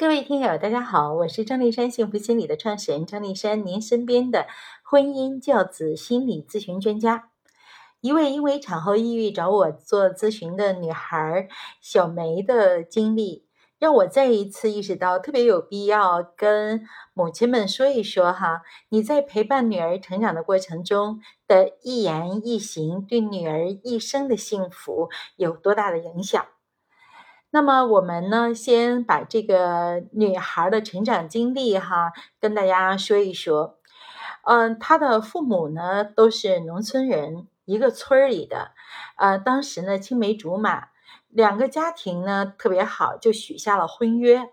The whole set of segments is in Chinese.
各位听友，大家好，我是张丽山幸福心理的创始人张丽山，您身边的婚姻教子心理咨询专家。一位因为产后抑郁找我做咨询的女孩小梅的经历，让我再一次意识到，特别有必要跟母亲们说一说哈，你在陪伴女儿成长的过程中的一言一行，对女儿一生的幸福有多大的影响。那么我们呢，先把这个女孩的成长经历哈，跟大家说一说。嗯，她的父母呢都是农村人，一个村儿里的。呃，当时呢青梅竹马，两个家庭呢特别好，就许下了婚约。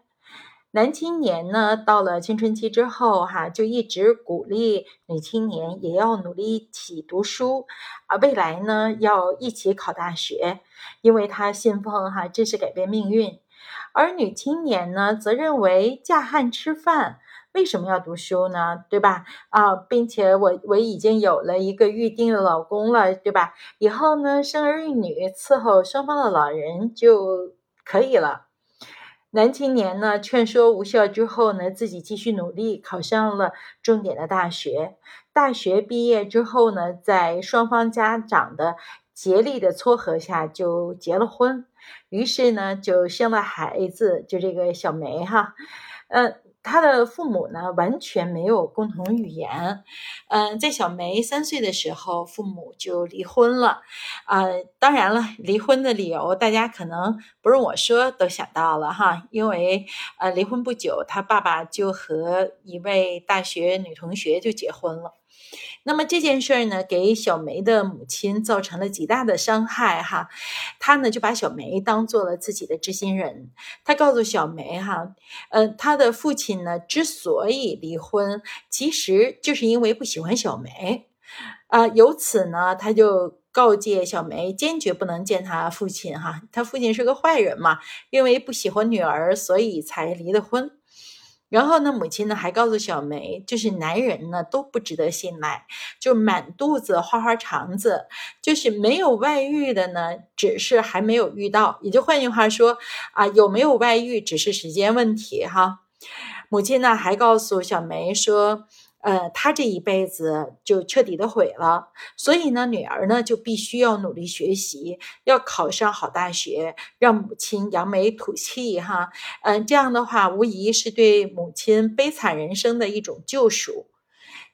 男青年呢，到了青春期之后，哈，就一直鼓励女青年也要努力一起读书，啊，未来呢要一起考大学，因为他信奉哈，这是改变命运。而女青年呢，则认为嫁汉吃饭，为什么要读书呢？对吧？啊，并且我我已经有了一个预定的老公了，对吧？以后呢，生儿育女，伺候双方的老人就可以了。男青年呢，劝说无效之后呢，自己继续努力，考上了重点的大学。大学毕业之后呢，在双方家长的竭力的撮合下，就结了婚。于是呢，就生了孩子，就这个小梅哈，嗯。他的父母呢，完全没有共同语言。嗯，在小梅三岁的时候，父母就离婚了。啊，当然了，离婚的理由大家可能不用我说都想到了哈，因为呃，离婚不久，他爸爸就和一位大学女同学就结婚了。那么这件事儿呢，给小梅的母亲造成了极大的伤害哈。他呢就把小梅当做了自己的知心人。他告诉小梅哈，呃，他的父亲呢之所以离婚，其实就是因为不喜欢小梅。啊，由此呢，他就告诫小梅，坚决不能见他父亲哈。他父亲是个坏人嘛，因为不喜欢女儿，所以才离的婚。然后呢，母亲呢还告诉小梅，就是男人呢都不值得信赖，就满肚子花花肠子，就是没有外遇的呢，只是还没有遇到。也就换句话说，啊，有没有外遇只是时间问题哈。母亲呢还告诉小梅说。呃，他这一辈子就彻底的毁了，所以呢，女儿呢就必须要努力学习，要考上好大学，让母亲扬眉吐气哈。嗯，这样的话，无疑是对母亲悲惨人生的一种救赎。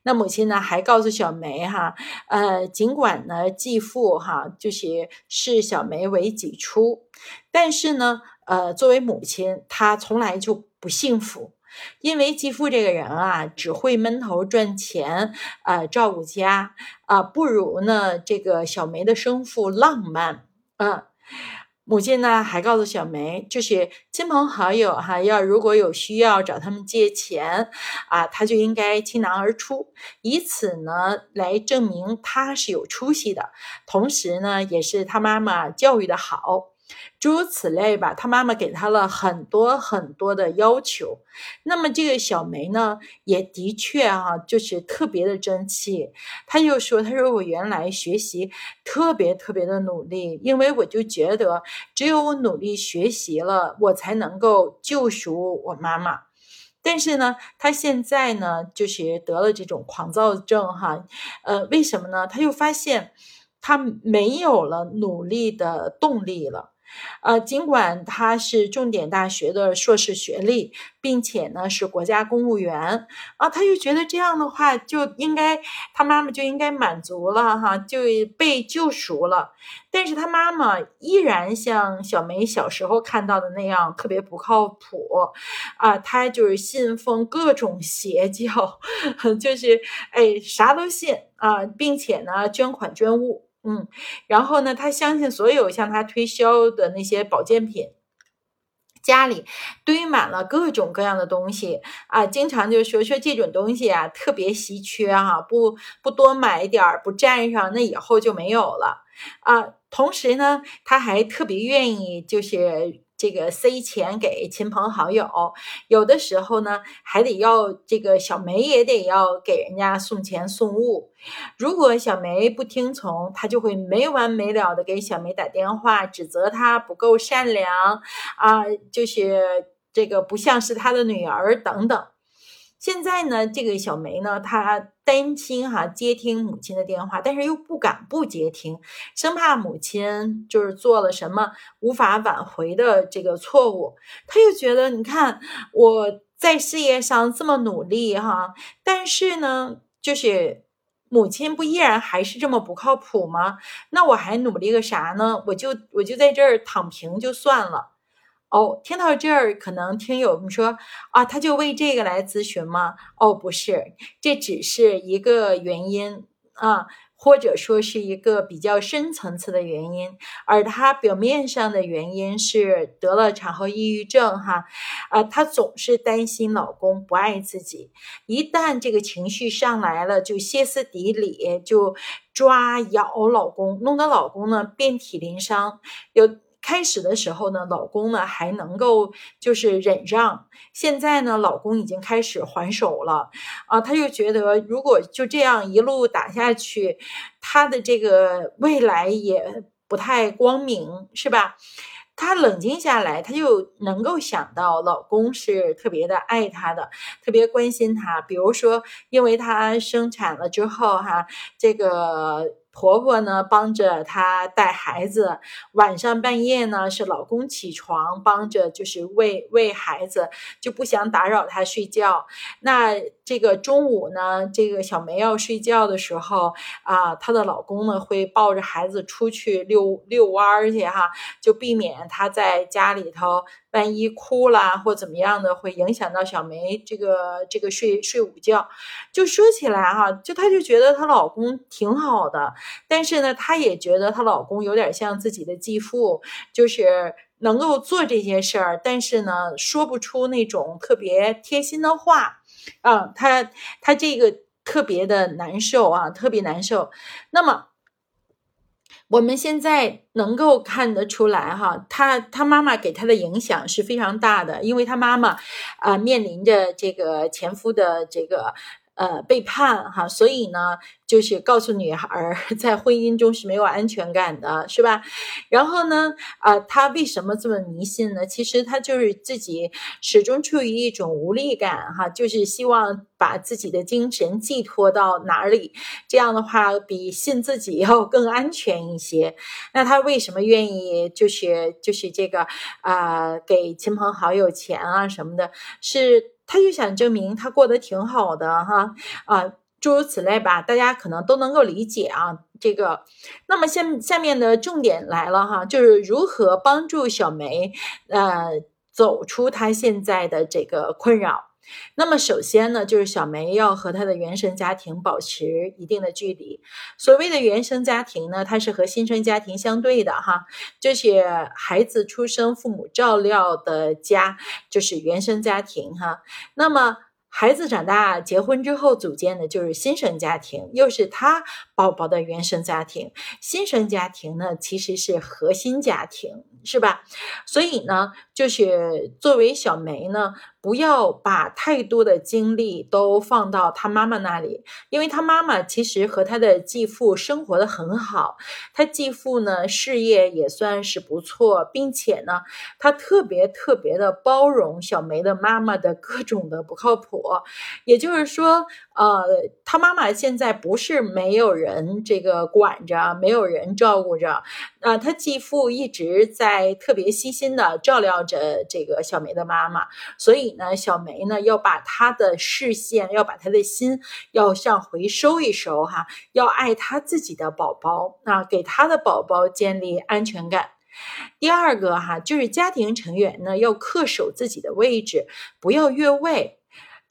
那母亲呢还告诉小梅哈，呃，尽管呢继父哈就是视小梅为己出，但是呢，呃，作为母亲，她从来就不幸福。因为继父这个人啊，只会闷头赚钱，啊，照顾家，啊，不如呢这个小梅的生父浪漫。嗯，母亲呢还告诉小梅，就是亲朋好友哈，要如果有需要找他们借钱，啊，他就应该倾囊而出，以此呢来证明他是有出息的，同时呢也是他妈妈教育的好。诸如此类吧，他妈妈给他了很多很多的要求。那么这个小梅呢，也的确啊，就是特别的争气。他就说：“他说我原来学习特别特别的努力，因为我就觉得只有我努力学习了，我才能够救赎我妈妈。但是呢，他现在呢，就是得了这种狂躁症哈。呃，为什么呢？他又发现他没有了努力的动力了。”呃，尽管他是重点大学的硕士学历，并且呢是国家公务员啊，他就觉得这样的话就应该他妈妈就应该满足了哈，就被救赎了。但是他妈妈依然像小梅小时候看到的那样特别不靠谱啊，他就是信奉各种邪教，就是哎啥都信啊，并且呢捐款捐物。嗯，然后呢，他相信所有向他推销的那些保健品，家里堆满了各种各样的东西啊，经常就说说这种东西啊特别稀缺哈，不不多买点儿，不占上，那以后就没有了啊。同时呢，他还特别愿意就是。这个塞钱给亲朋好友，有的时候呢，还得要这个小梅也得要给人家送钱送物。如果小梅不听从，他就会没完没了的给小梅打电话，指责她不够善良啊，就是这个不像是他的女儿等等。现在呢，这个小梅呢，她担心哈接听母亲的电话，但是又不敢不接听，生怕母亲就是做了什么无法挽回的这个错误。他又觉得，你看我在事业上这么努力哈，但是呢，就是母亲不依然还是这么不靠谱吗？那我还努力个啥呢？我就我就在这儿躺平就算了。哦，听到这儿，可能听友们说啊，他就为这个来咨询吗？哦，不是，这只是一个原因啊，或者说是一个比较深层次的原因，而他表面上的原因是得了产后抑郁症哈，啊，她总是担心老公不爱自己，一旦这个情绪上来了，就歇斯底里，就抓咬老公，弄得老公呢遍体鳞伤，有。开始的时候呢，老公呢还能够就是忍让，现在呢，老公已经开始还手了，啊，他就觉得如果就这样一路打下去，他的这个未来也不太光明，是吧？她冷静下来，她就能够想到老公是特别的爱她的，特别关心她。比如说，因为她生产了之后，哈，这个。婆婆呢，帮着她带孩子，晚上半夜呢是老公起床帮着，就是喂喂孩子，就不想打扰她睡觉。那这个中午呢，这个小梅要睡觉的时候啊，她的老公呢会抱着孩子出去遛遛弯儿去哈，就避免她在家里头。万一哭啦或怎么样的，会影响到小梅这个这个睡睡午觉。就说起来哈，就她就觉得她老公挺好的，但是呢，她也觉得她老公有点像自己的继父，就是能够做这些事儿，但是呢，说不出那种特别贴心的话。啊，她她这个特别的难受啊，特别难受。那么。我们现在能够看得出来，哈，他他妈妈给他的影响是非常大的，因为他妈妈啊面临着这个前夫的这个。呃，背叛哈，所以呢，就是告诉女孩 在婚姻中是没有安全感的，是吧？然后呢，啊，她为什么这么迷信呢？其实她就是自己始终处于一种无力感哈，就是希望把自己的精神寄托到哪里，这样的话比信自己要更安全一些。那她为什么愿意就是就是这个啊，给亲朋好友钱啊什么的？是。他就想证明他过得挺好的哈啊，诸如此类吧，大家可能都能够理解啊。这个，那么下下面的重点来了哈，就是如何帮助小梅呃走出她现在的这个困扰。那么首先呢，就是小梅要和她的原生家庭保持一定的距离。所谓的原生家庭呢，它是和新生家庭相对的哈，就是孩子出生父母照料的家，就是原生家庭哈。那么孩子长大结婚之后组建的就是新生家庭，又是他宝宝的原生家庭。新生家庭呢，其实是核心家庭，是吧？所以呢，就是作为小梅呢。不要把太多的精力都放到他妈妈那里，因为他妈妈其实和他的继父生活的很好，他继父呢事业也算是不错，并且呢他特别特别的包容小梅的妈妈的各种的不靠谱，也就是说，呃，他妈妈现在不是没有人这个管着，没有人照顾着，啊，他继父一直在特别细心的照料着这个小梅的妈妈，所以。那小梅呢，要把她的视线，要把她的心，要向回收一收哈，要爱她自己的宝宝啊，给她的宝宝建立安全感。第二个哈，就是家庭成员呢，要恪守自己的位置，不要越位。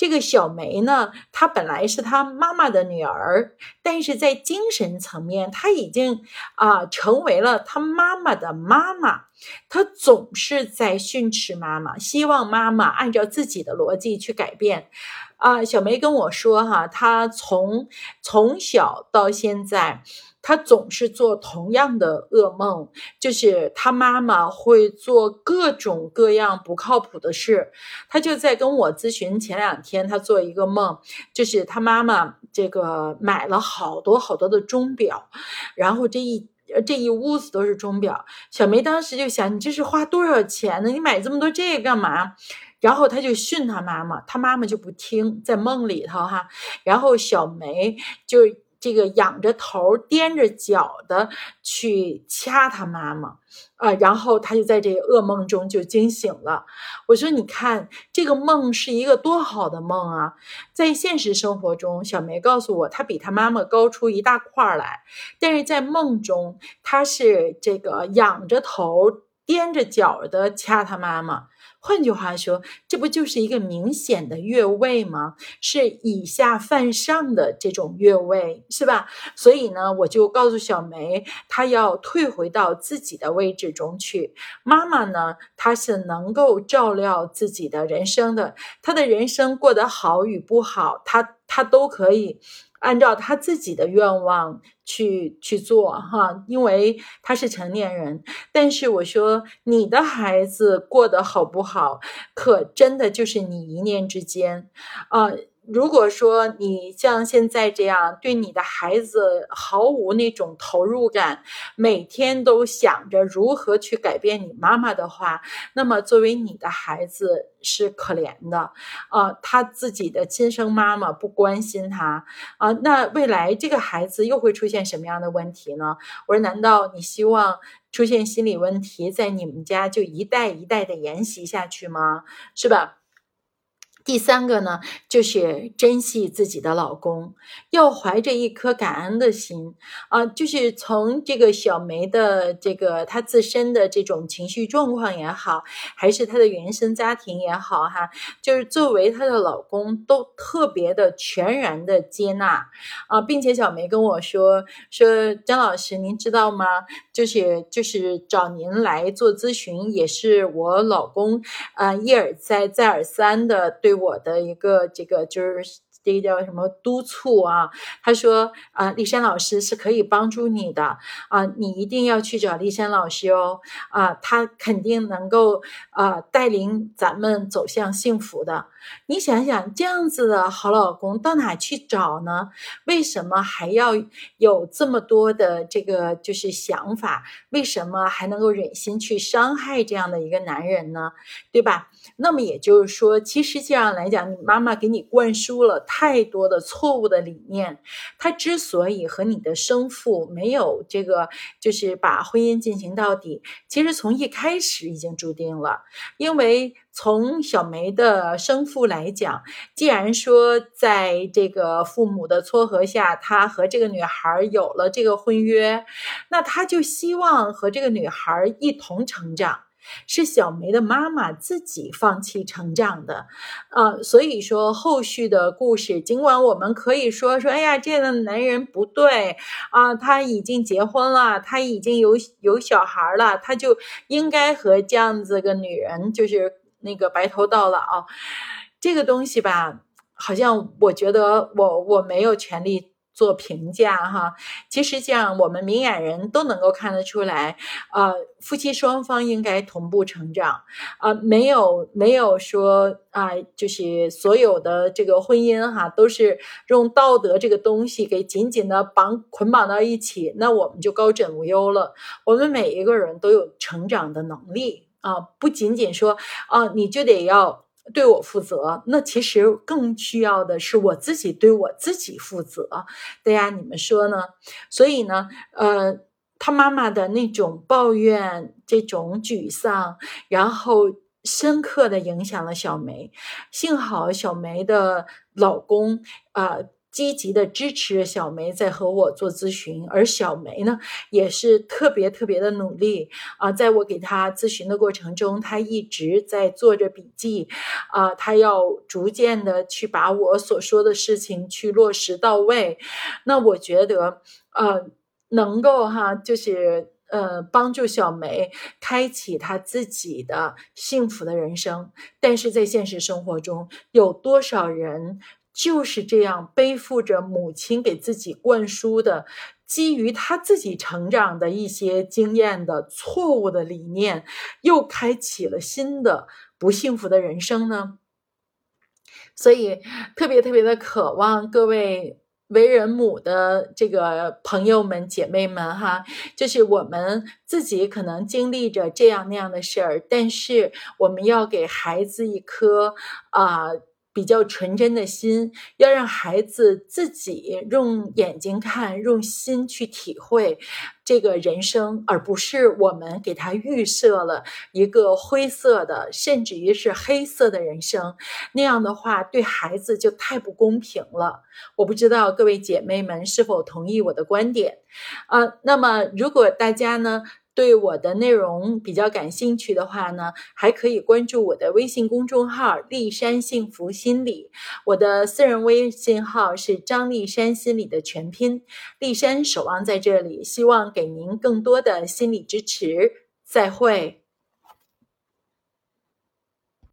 这个小梅呢，她本来是她妈妈的女儿，但是在精神层面，她已经啊成为了她妈妈的妈妈。她总是在训斥妈妈，希望妈妈按照自己的逻辑去改变。啊，小梅跟我说哈，她从从小到现在。他总是做同样的噩梦，就是他妈妈会做各种各样不靠谱的事。他就在跟我咨询前两天，他做一个梦，就是他妈妈这个买了好多好多的钟表，然后这一这一屋子都是钟表。小梅当时就想，你这是花多少钱呢？你买这么多这个干嘛？然后他就训他妈妈，他妈妈就不听，在梦里头哈，然后小梅就。这个仰着头、踮着脚的去掐他妈妈，啊，然后他就在这个噩梦中就惊醒了。我说：“你看，这个梦是一个多好的梦啊！”在现实生活中，小梅告诉我，她比她妈妈高出一大块来，但是在梦中，她是这个仰着头、踮着脚的掐她妈妈。换句话说，这不就是一个明显的越位吗？是以下犯上的这种越位，是吧？所以呢，我就告诉小梅，她要退回到自己的位置中去。妈妈呢，她是能够照料自己的人生的，她的人生过得好与不好，她她都可以。按照他自己的愿望去去做哈，因为他是成年人。但是我说，你的孩子过得好不好，可真的就是你一念之间啊。如果说你像现在这样对你的孩子毫无那种投入感，每天都想着如何去改变你妈妈的话，那么作为你的孩子是可怜的啊，他自己的亲生妈妈不关心他啊，那未来这个孩子又会出现什么样的问题呢？我说，难道你希望出现心理问题在你们家就一代一代的沿袭下去吗？是吧？第三个呢，就是珍惜自己的老公，要怀着一颗感恩的心啊。就是从这个小梅的这个她自身的这种情绪状况也好，还是她的原生家庭也好，哈，就是作为她的老公都特别的全然的接纳啊，并且小梅跟我说说张老师，您知道吗？就是就是找您来做咨询，也是我老公啊一而再再而三的对。我的一个这个就是这个叫什么督促啊？他说啊，丽珊老师是可以帮助你的啊，你一定要去找丽珊老师哦啊，他肯定能够啊带领咱们走向幸福的。你想想，这样子的好老公到哪去找呢？为什么还要有这么多的这个就是想法？为什么还能够忍心去伤害这样的一个男人呢？对吧？那么也就是说，其实这样来讲，你妈妈给你灌输了太多的错误的理念。他之所以和你的生父没有这个，就是把婚姻进行到底，其实从一开始已经注定了。因为从小梅的生父来讲，既然说在这个父母的撮合下，他和这个女孩有了这个婚约，那他就希望和这个女孩一同成长。是小梅的妈妈自己放弃成长的，啊，所以说后续的故事，尽管我们可以说说，哎呀，这样的男人不对啊，他已经结婚了，他已经有有小孩了，他就应该和这样子个女人就是那个白头到老，这个东西吧，好像我觉得我我没有权利。做评价哈，其实这样我们明眼人都能够看得出来，呃，夫妻双方应该同步成长，啊，没有没有说啊，就是所有的这个婚姻哈，都是用道德这个东西给紧紧的绑捆绑到一起，那我们就高枕无忧了。我们每一个人都有成长的能力啊，不仅仅说啊，你就得要。对我负责，那其实更需要的是我自己对我自己负责。大家你们说呢？所以呢，呃，他妈妈的那种抱怨、这种沮丧，然后深刻的影响了小梅。幸好小梅的老公啊。积极的支持小梅在和我做咨询，而小梅呢也是特别特别的努力啊，在我给她咨询的过程中，她一直在做着笔记啊，她要逐渐的去把我所说的事情去落实到位。那我觉得呃，能够哈，就是呃，帮助小梅开启她自己的幸福的人生。但是在现实生活中，有多少人？就是这样背负着母亲给自己灌输的，基于他自己成长的一些经验的错误的理念，又开启了新的不幸福的人生呢？所以特别特别的渴望各位为人母的这个朋友们、姐妹们，哈，就是我们自己可能经历着这样那样的事儿，但是我们要给孩子一颗啊。比较纯真的心，要让孩子自己用眼睛看，用心去体会这个人生，而不是我们给他预设了一个灰色的，甚至于是黑色的人生。那样的话，对孩子就太不公平了。我不知道各位姐妹们是否同意我的观点呃？那么，如果大家呢？对我的内容比较感兴趣的话呢，还可以关注我的微信公众号“立山幸福心理”。我的私人微信号是张立山心理的全拼。立山守望在这里，希望给您更多的心理支持。再会。